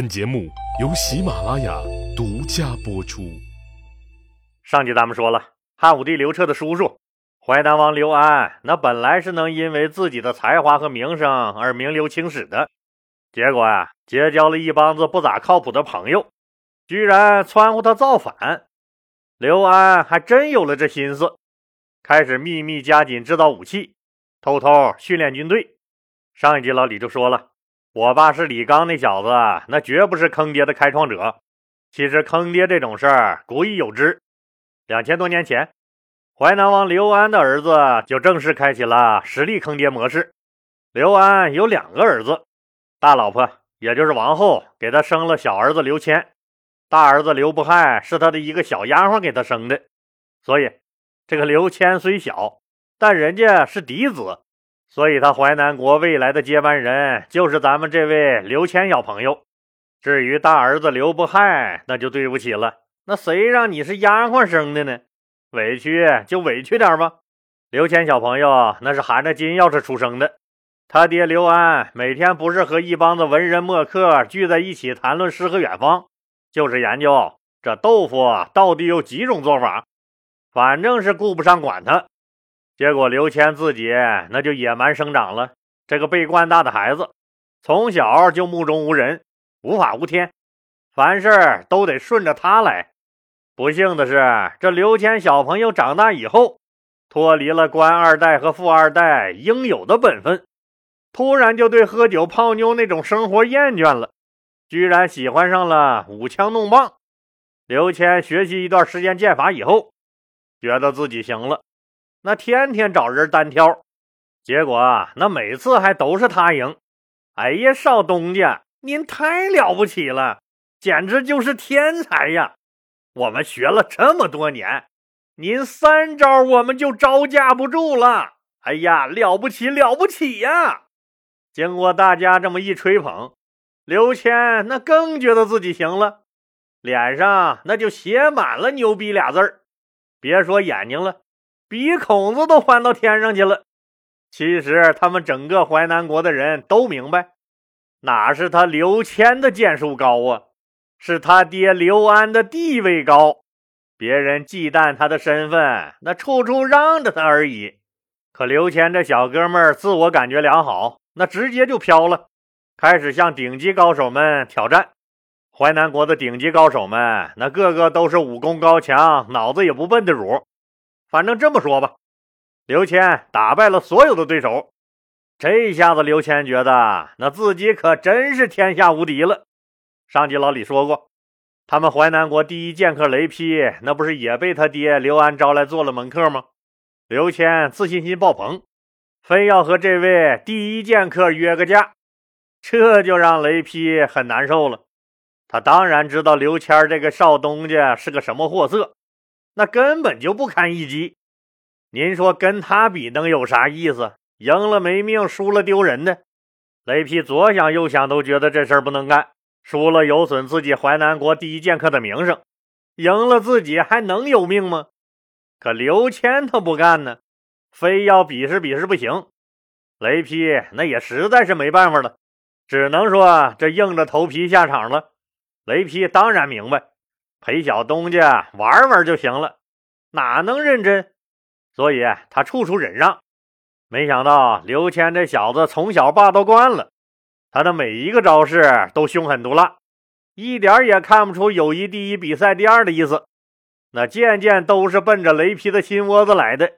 本节目由喜马拉雅独家播出。上集咱们说了，汉武帝刘彻的叔叔淮南王刘安，那本来是能因为自己的才华和名声而名留青史的，结果啊，结交了一帮子不咋靠谱的朋友，居然撺掇他造反。刘安还真有了这心思，开始秘密加紧制造武器，偷偷训练军队。上一集老李就说了。我爸是李刚那小子，那绝不是坑爹的开创者。其实坑爹这种事儿，古已有之。两千多年前，淮南王刘安的儿子就正式开启了实力坑爹模式。刘安有两个儿子，大老婆也就是王后给他生了小儿子刘谦，大儿子刘不害是他的一个小丫鬟给他生的。所以，这个刘谦虽小，但人家是嫡子。所以，他淮南国未来的接班人就是咱们这位刘谦小朋友。至于大儿子刘不害，那就对不起了。那谁让你是丫鬟生的呢？委屈就委屈点吧。刘谦小朋友那是含着金钥匙出生的。他爹刘安每天不是和一帮子文人墨客聚在一起谈论诗和远方，就是研究这豆腐到底有几种做法。反正是顾不上管他。结果刘谦自己那就野蛮生长了。这个被惯大的孩子，从小就目中无人，无法无天，凡事都得顺着他来。不幸的是，这刘谦小朋友长大以后，脱离了官二代和富二代应有的本分，突然就对喝酒泡妞那种生活厌倦了，居然喜欢上了舞枪弄棒。刘谦学习一段时间剑法以后，觉得自己行了。那天天找人单挑，结果那每次还都是他赢。哎呀，少东家，您太了不起了，简直就是天才呀！我们学了这么多年，您三招我们就招架不住了。哎呀，了不起了不起呀！经过大家这么一吹捧，刘谦那更觉得自己行了，脸上那就写满了牛逼俩字儿。别说眼睛了。鼻孔子都翻到天上去了。其实他们整个淮南国的人都明白，哪是他刘谦的剑术高啊，是他爹刘安的地位高。别人忌惮他的身份，那处处让着他而已。可刘谦这小哥们儿自我感觉良好，那直接就飘了，开始向顶级高手们挑战。淮南国的顶级高手们，那个个都是武功高强、脑子也不笨的主。反正这么说吧，刘谦打败了所有的对手，这一下子刘谦觉得那自己可真是天下无敌了。上集老李说过，他们淮南国第一剑客雷劈，那不是也被他爹刘安招来做了门客吗？刘谦自信心爆棚，非要和这位第一剑客约个架，这就让雷劈很难受了。他当然知道刘谦这个少东家是个什么货色。那根本就不堪一击，您说跟他比能有啥意思？赢了没命，输了丢人的。雷劈左想右想都觉得这事儿不能干，输了有损自己淮南国第一剑客的名声，赢了自己还能有命吗？可刘谦他不干呢，非要比试比试不行。雷劈那也实在是没办法了，只能说这硬着头皮下场了。雷劈当然明白。陪小东家玩玩就行了，哪能认真？所以他处处忍让。没想到刘谦这小子从小霸道惯了，他的每一个招式都凶狠毒辣，一点也看不出友谊第一、比赛第二的意思。那件件都是奔着雷劈的心窝子来的。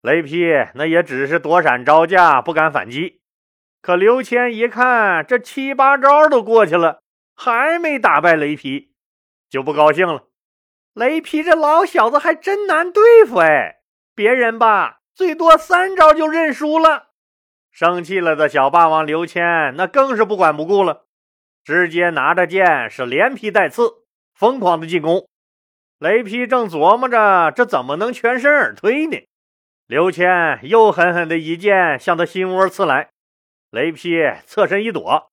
雷劈那也只是躲闪招架，不敢反击。可刘谦一看，这七八招都过去了，还没打败雷劈。就不高兴了，雷劈这老小子还真难对付哎！别人吧，最多三招就认输了。生气了的小霸王刘谦那更是不管不顾了，直接拿着剑是连劈带刺，疯狂的进攻。雷劈正琢磨着这怎么能全身而退呢？刘谦又狠狠的一剑向他心窝刺来，雷劈侧身一躲，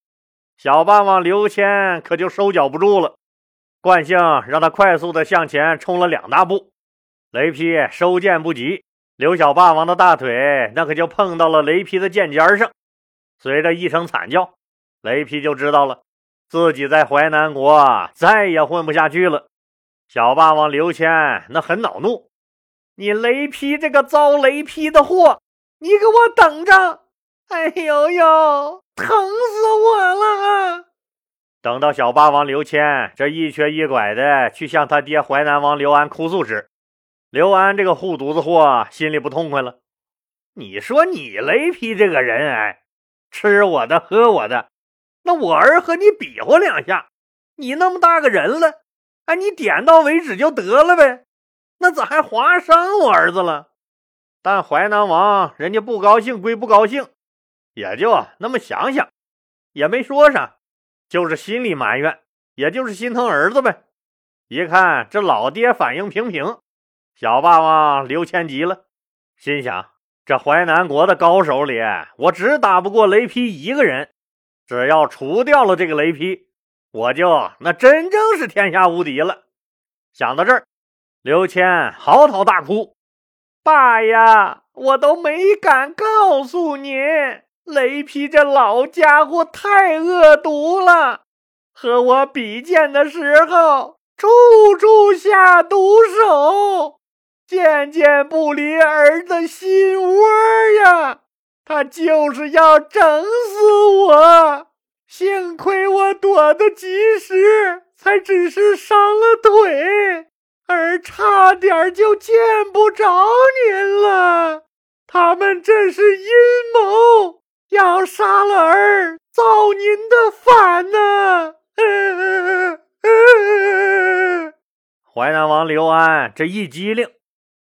小霸王刘谦可就收脚不住了。惯性让他快速的向前冲了两大步，雷劈收剑不及，刘小霸王的大腿那可就碰到了雷劈的剑尖上。随着一声惨叫，雷劈就知道了自己在淮南国再也混不下去了。小霸王刘谦那很恼怒：“你雷劈这个遭雷劈的货，你给我等着！哎呦呦，疼死我了！”等到小霸王刘谦这一瘸一拐的去向他爹淮南王刘安哭诉时，刘安这个护犊子货心里不痛快了。你说你雷劈这个人，哎，吃我的喝我的，那我儿和你比划两下，你那么大个人了，哎，你点到为止就得了呗，那咋还划伤我儿子了？但淮南王人家不高兴归不高兴，也就那么想想，也没说啥。就是心里埋怨，也就是心疼儿子呗。一看这老爹反应平平，小霸王刘谦急了，心想：这淮南国的高手里，我只打不过雷劈一个人。只要除掉了这个雷劈，我就那真正是天下无敌了。想到这儿，刘谦嚎啕大哭：“爸呀，我都没敢告诉您。”雷劈这老家伙太恶毒了，和我比剑的时候处处下毒手，剑剑不离儿子心窝呀！他就是要整死我，幸亏我躲得及时，才只是伤了腿，而差点就见不着您了。他们这是阴谋。要杀了儿，造您的反呢！淮南王刘安这一机灵，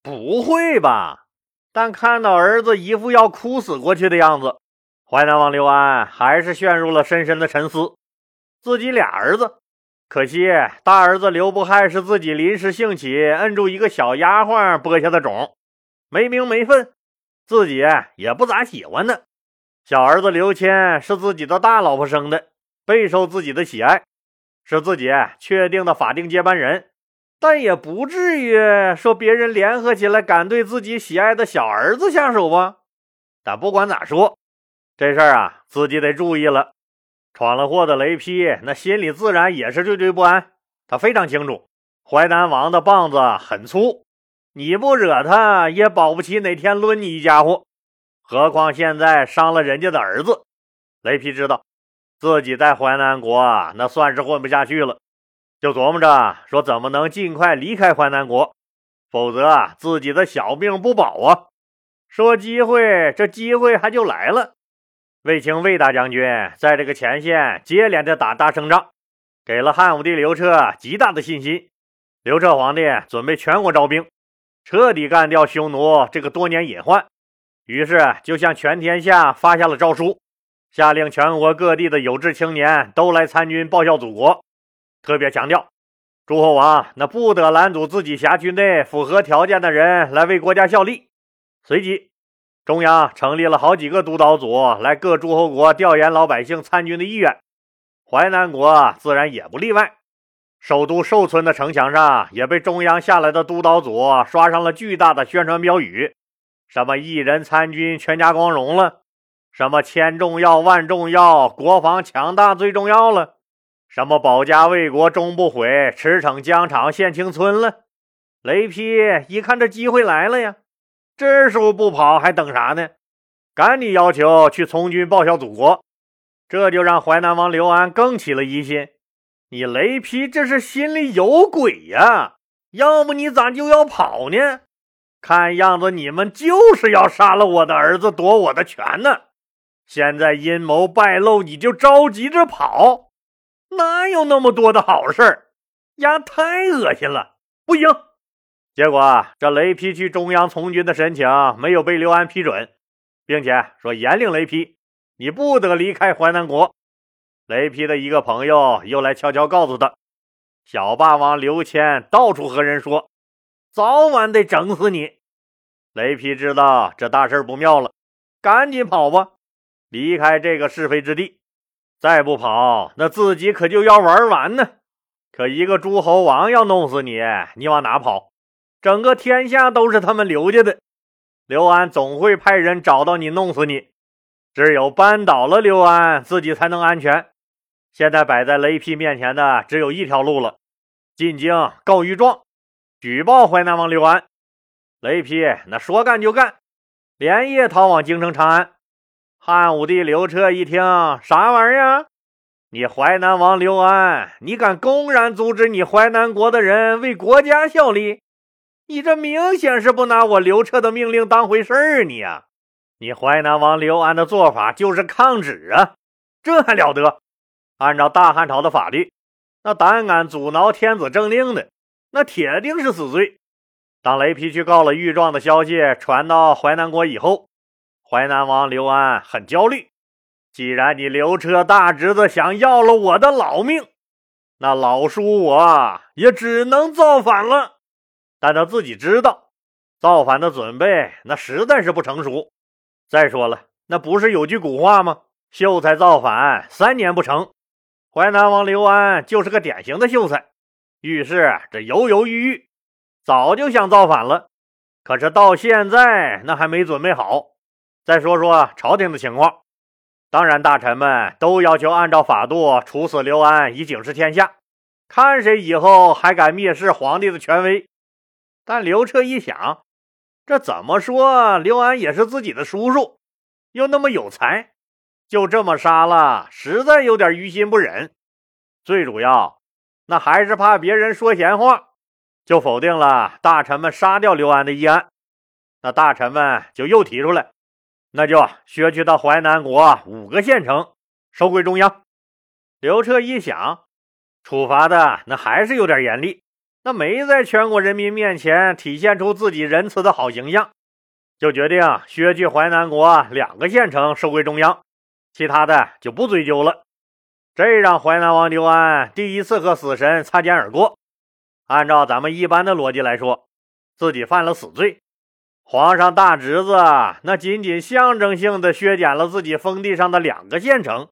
不会吧？但看到儿子一副要哭死过去的样子，淮南王刘安还是陷入了深深的沉思。自己俩儿子，可惜大儿子刘不害是自己临时兴起摁住一个小丫鬟播下的种，没名没分，自己也不咋喜欢呢。小儿子刘谦是自己的大老婆生的，备受自己的喜爱，是自己确定的法定接班人，但也不至于说别人联合起来敢对自己喜爱的小儿子下手吧。但不管咋说，这事儿啊，自己得注意了。闯了祸的雷劈，那心里自然也是惴惴不安。他非常清楚，淮南王的棒子很粗，你不惹他，也保不齐哪天抡你一家伙。何况现在伤了人家的儿子，雷劈知道自己在淮南国那算是混不下去了，就琢磨着说怎么能尽快离开淮南国，否则啊自己的小命不保啊！说机会，这机会还就来了。卫青卫大将军在这个前线接连的打大胜仗，给了汉武帝刘彻极大的信心。刘彻皇帝准备全国招兵，彻底干掉匈奴这个多年隐患。于是，就向全天下发下了诏书，下令全国各地的有志青年都来参军报效祖国。特别强调，诸侯王那不得拦阻自己辖区内符合条件的人来为国家效力。随即，中央成立了好几个督导组，来各诸侯国调研老百姓参军的意愿。淮南国自然也不例外，首都寿村的城墙上也被中央下来的督导组刷上了巨大的宣传标语。什么一人参军，全家光荣了；什么千重要，万重要，国防强大最重要了；什么保家卫国，终不悔，驰骋疆场献青春了。雷劈一看这机会来了呀，这时候不跑还等啥呢？赶紧要求去从军报效祖国。这就让淮南王刘安更起了疑心：你雷劈这是心里有鬼呀？要不你咋就要跑呢？看样子你们就是要杀了我的儿子，夺我的权呢！现在阴谋败露，你就着急着跑，哪有那么多的好事儿？呀，太恶心了！不行。结果这雷劈去中央从军的申请没有被刘安批准，并且说严令雷劈，你不得离开淮南国。雷劈的一个朋友又来悄悄告诉他，小霸王刘谦到处和人说。早晚得整死你！雷劈知道这大事不妙了，赶紧跑吧，离开这个是非之地。再不跑，那自己可就要玩完呢。可一个诸侯王要弄死你，你往哪跑？整个天下都是他们刘家的，刘安总会派人找到你，弄死你。只有扳倒了刘安，自己才能安全。现在摆在雷劈面前的只有一条路了：进京告御状，举报淮南王刘安。雷劈那说干就干，连夜逃往京城长安。汉武帝刘彻一听，啥玩意儿？你淮南王刘安，你敢公然阻止你淮南国的人为国家效力？你这明显是不拿我刘彻的命令当回事儿，你呀！你淮南王刘安的做法就是抗旨啊，这还了得？按照大汉朝的法律，那胆敢阻挠天子政令的，那铁定是死罪。当雷劈去告了御状的消息传到淮南国以后，淮南王刘安很焦虑。既然你刘彻大侄子想要了我的老命，那老叔我也只能造反了。但他自己知道，造反的准备那实在是不成熟。再说了，那不是有句古话吗？“秀才造反，三年不成。”淮南王刘安就是个典型的秀才，遇事这犹犹豫豫，早就想造反了，可是到现在那还没准备好。再说说朝廷的情况。当然，大臣们都要求按照法度处死刘安，以警示天下，看谁以后还敢蔑视皇帝的权威。但刘彻一想，这怎么说，刘安也是自己的叔叔，又那么有才，就这么杀了，实在有点于心不忍。最主要，那还是怕别人说闲话，就否定了大臣们杀掉刘安的议案。那大臣们就又提出来。那就削去到淮南国五个县城，收归中央。刘彻一想，处罚的那还是有点严厉，那没在全国人民面前体现出自己仁慈的好形象，就决定削去淮南国两个县城，收归中央，其他的就不追究了。这让淮南王刘安第一次和死神擦肩而过。按照咱们一般的逻辑来说，自己犯了死罪。皇上大侄子那仅仅象征性的削减了自己封地上的两个县城，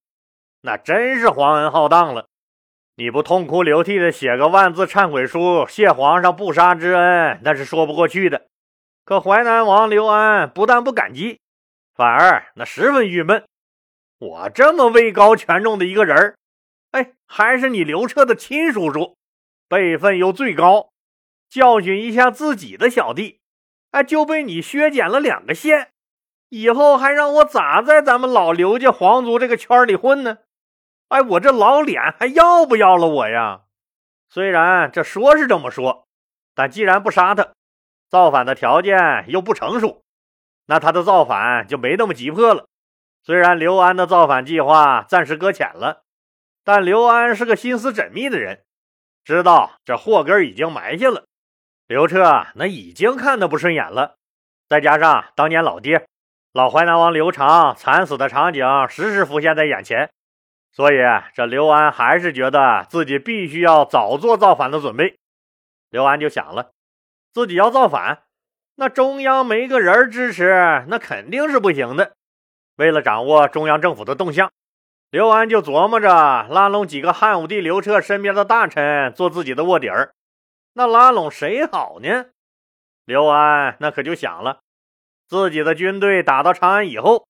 那真是皇恩浩荡了。你不痛哭流涕的写个万字忏悔书，谢皇上不杀之恩，那是说不过去的。可淮南王刘安不但不感激，反而那十分郁闷。我这么位高权重的一个人哎，还是你刘彻的亲叔叔，辈分又最高，教训一下自己的小弟。哎，就被你削减了两个县，以后还让我咋在咱们老刘家皇族这个圈里混呢？哎，我这老脸还要不要了我呀？虽然这说是这么说，但既然不杀他，造反的条件又不成熟，那他的造反就没那么急迫了。虽然刘安的造反计划暂时搁浅了，但刘安是个心思缜密的人，知道这祸根已经埋下了。刘彻那已经看得不顺眼了，再加上当年老爹老淮南王刘长惨死的场景时时浮现在眼前，所以这刘安还是觉得自己必须要早做造反的准备。刘安就想了，自己要造反，那中央没个人支持，那肯定是不行的。为了掌握中央政府的动向，刘安就琢磨着拉拢几个汉武帝刘彻身边的大臣做自己的卧底儿。那拉拢谁好呢？刘安那可就想了，自己的军队打到长安以后，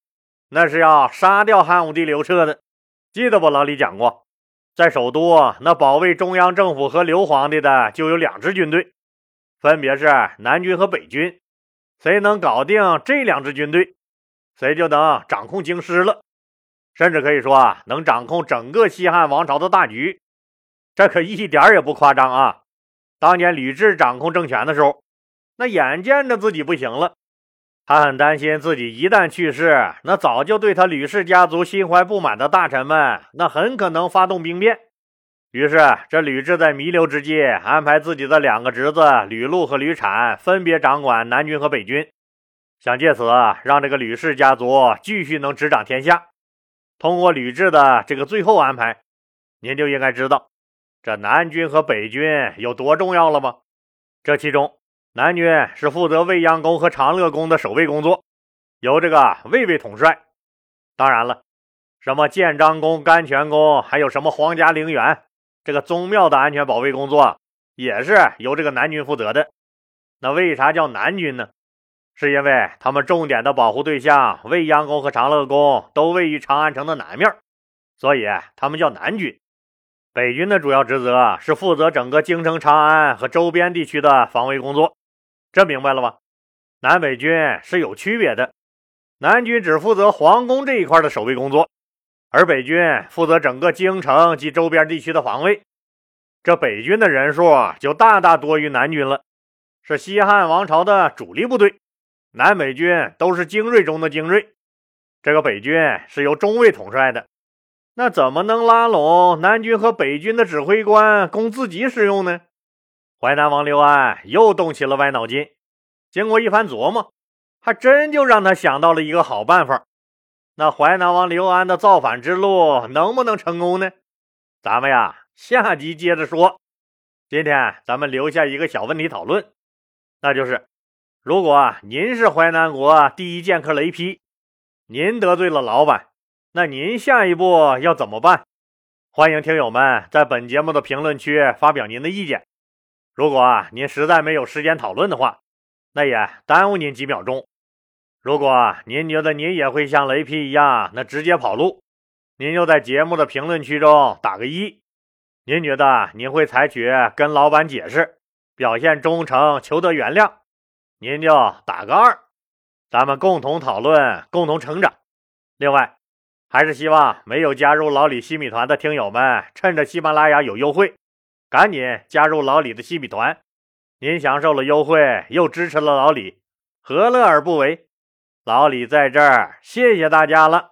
那是要杀掉汉武帝刘彻的。记得不？老李讲过，在首都那保卫中央政府和刘皇帝的就有两支军队，分别是南军和北军。谁能搞定这两支军队，谁就能掌控京师了，甚至可以说啊，能掌控整个西汉王朝的大局。这可一点也不夸张啊！当年吕雉掌控政权的时候，那眼见着自己不行了，他很担心自己一旦去世，那早就对他吕氏家族心怀不满的大臣们，那很可能发动兵变。于是，这吕雉在弥留之际，安排自己的两个侄子吕禄和吕产分别掌管南军和北军，想借此让这个吕氏家族继续能执掌天下。通过吕雉的这个最后安排，您就应该知道。这南军和北军有多重要了吗？这其中，南军是负责未央宫和长乐宫的守卫工作，由这个卫尉统帅。当然了，什么建章宫、甘泉宫，还有什么皇家陵园，这个宗庙的安全保卫工作，也是由这个南军负责的。那为啥叫南军呢？是因为他们重点的保护对象未央宫和长乐宫都位于长安城的南面，所以他们叫南军。北军的主要职责是负责整个京城长安和周边地区的防卫工作，这明白了吧？南北军是有区别的，南军只负责皇宫这一块的守卫工作，而北军负责整个京城及周边地区的防卫。这北军的人数就大大多于南军了，是西汉王朝的主力部队。南北军都是精锐中的精锐，这个北军是由中尉统帅的。那怎么能拉拢南军和北军的指挥官供自己使用呢？淮南王刘安又动起了歪脑筋。经过一番琢磨，还真就让他想到了一个好办法。那淮南王刘安的造反之路能不能成功呢？咱们呀，下集接着说。今天咱们留下一个小问题讨论，那就是如果您是淮南国第一剑客雷劈，您得罪了老板。那您下一步要怎么办？欢迎听友们在本节目的评论区发表您的意见。如果您实在没有时间讨论的话，那也耽误您几秒钟。如果您觉得您也会像雷劈一样，那直接跑路，您就在节目的评论区中打个一。您觉得您会采取跟老板解释，表现忠诚，求得原谅，您就打个二。咱们共同讨论，共同成长。另外。还是希望没有加入老李西米团的听友们，趁着喜马拉雅有优惠，赶紧加入老李的西米团。您享受了优惠，又支持了老李，何乐而不为？老李在这儿，谢谢大家了。